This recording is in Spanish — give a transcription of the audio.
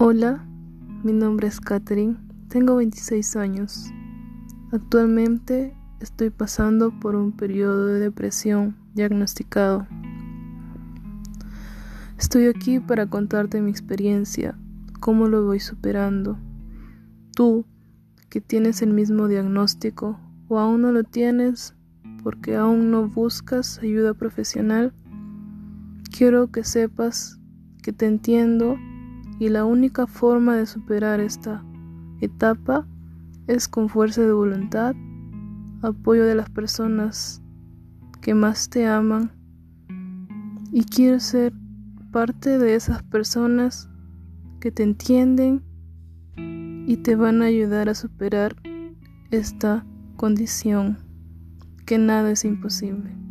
Hola, mi nombre es Katherine, tengo 26 años. Actualmente estoy pasando por un periodo de depresión diagnosticado. Estoy aquí para contarte mi experiencia, cómo lo voy superando. Tú, que tienes el mismo diagnóstico o aún no lo tienes porque aún no buscas ayuda profesional, quiero que sepas que te entiendo y la única forma de superar esta etapa es con fuerza de voluntad, apoyo de las personas que más te aman y quiero ser parte de esas personas que te entienden y te van a ayudar a superar esta condición, que nada es imposible.